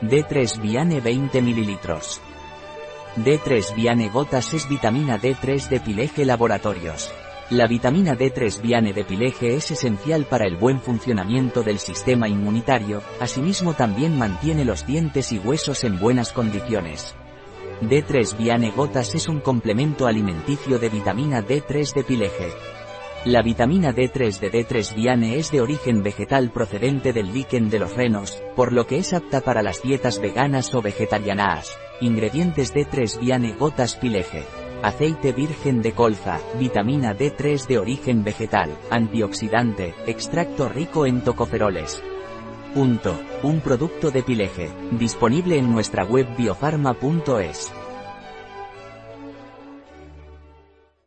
D3 Viane 20 ml. D3 Viane Gotas es vitamina D3 de Pileje Laboratorios. La vitamina D3 Viane de Pileje es esencial para el buen funcionamiento del sistema inmunitario, asimismo también mantiene los dientes y huesos en buenas condiciones. D3 Viane Gotas es un complemento alimenticio de vitamina D3 de Pileje. La vitamina D3 de D3 Viane es de origen vegetal procedente del líquen de los renos, por lo que es apta para las dietas veganas o vegetarianas. Ingredientes D3 Viane Gotas Pileje. Aceite virgen de colza, vitamina D3 de origen vegetal, antioxidante, extracto rico en tocoferoles. Punto. Un producto de Pileje, disponible en nuestra web biofarma.es.